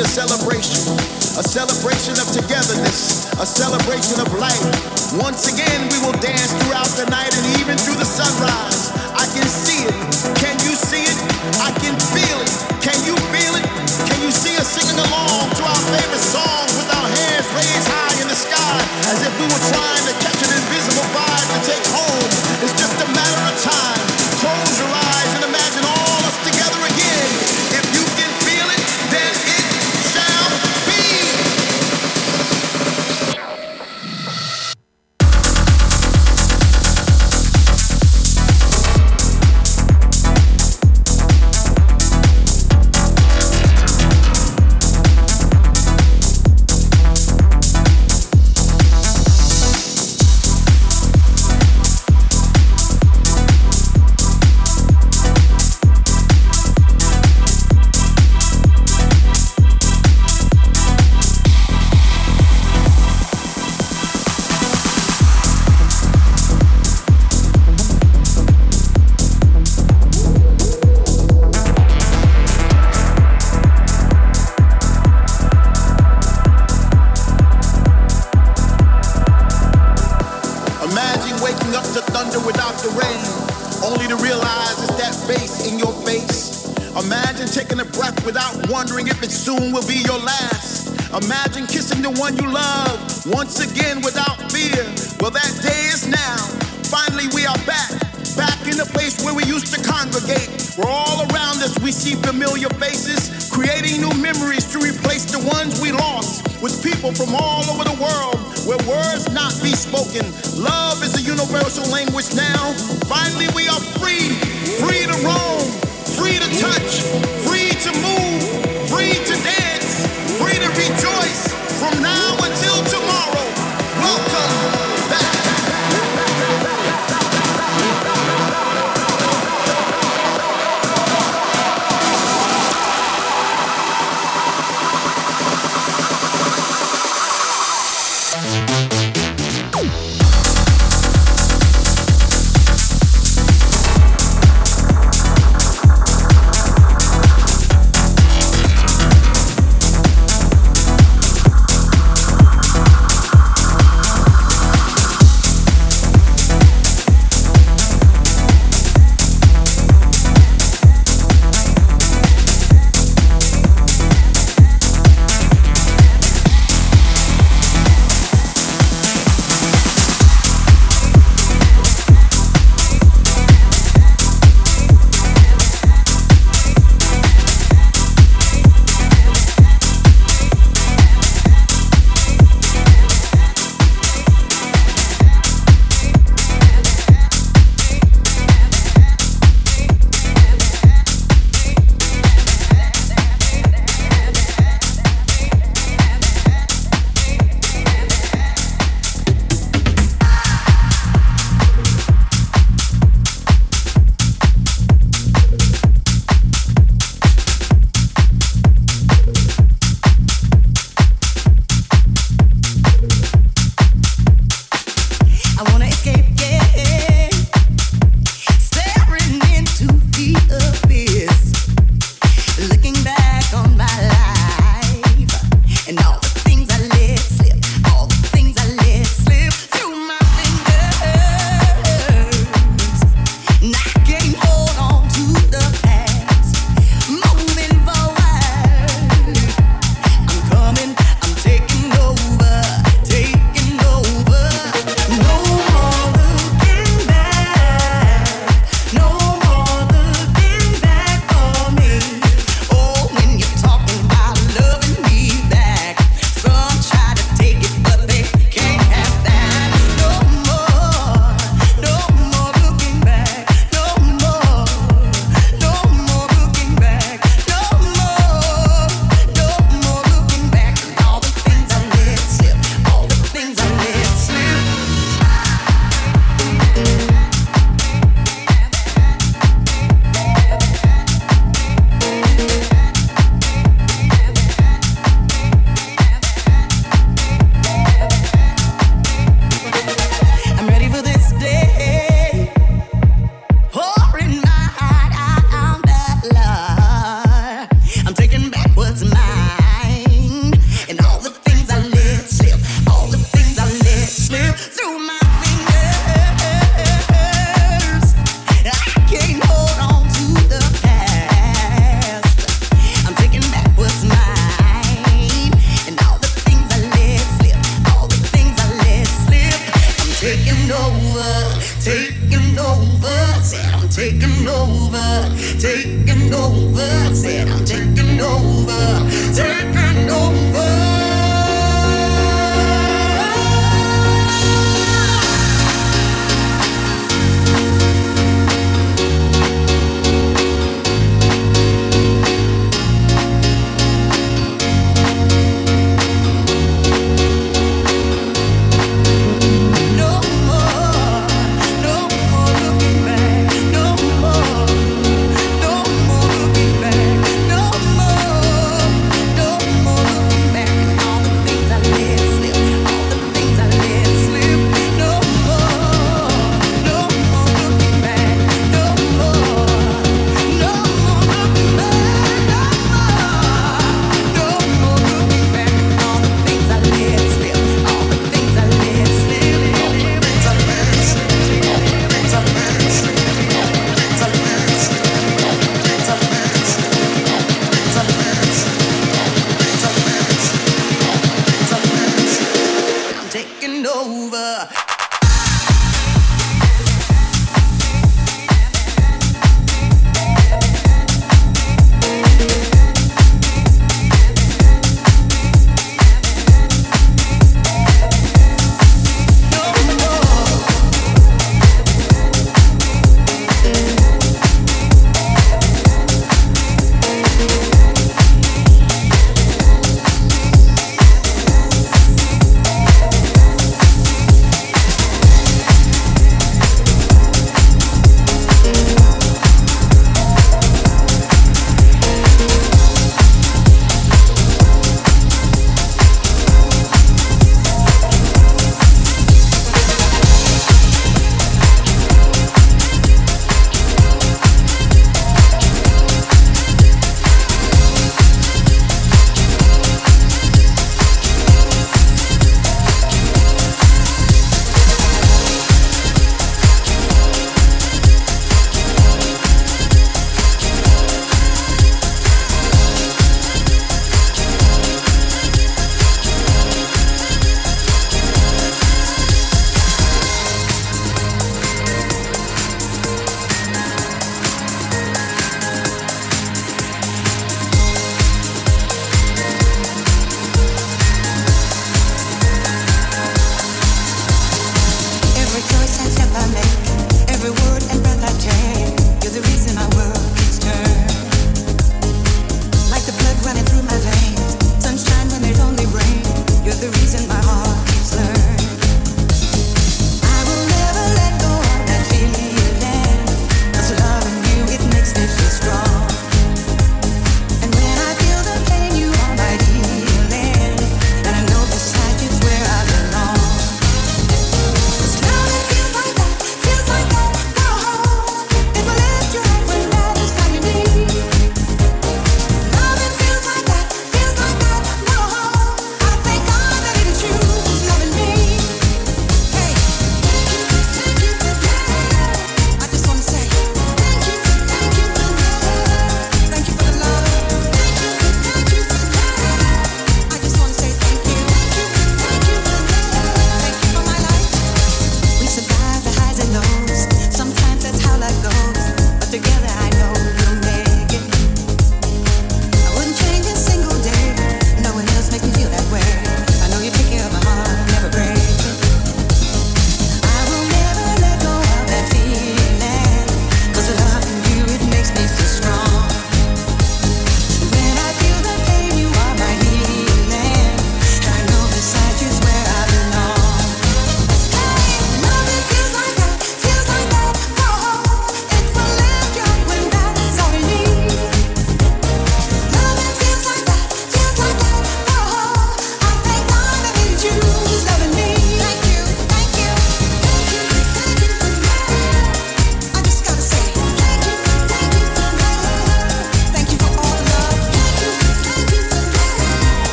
a celebration, a celebration of togetherness, a celebration of life. Once again, we will dance throughout the night and even through the sunrise. I can see it. Can you see it? I can feel it. Can you feel it? Can you see us singing along to our favorite songs with our hands raised high in the sky as if we were trying to catch an invisible vibe to take home? must not be spoken. Love is a universal language now. Finally, we are free, free to roam, free to touch, free to move.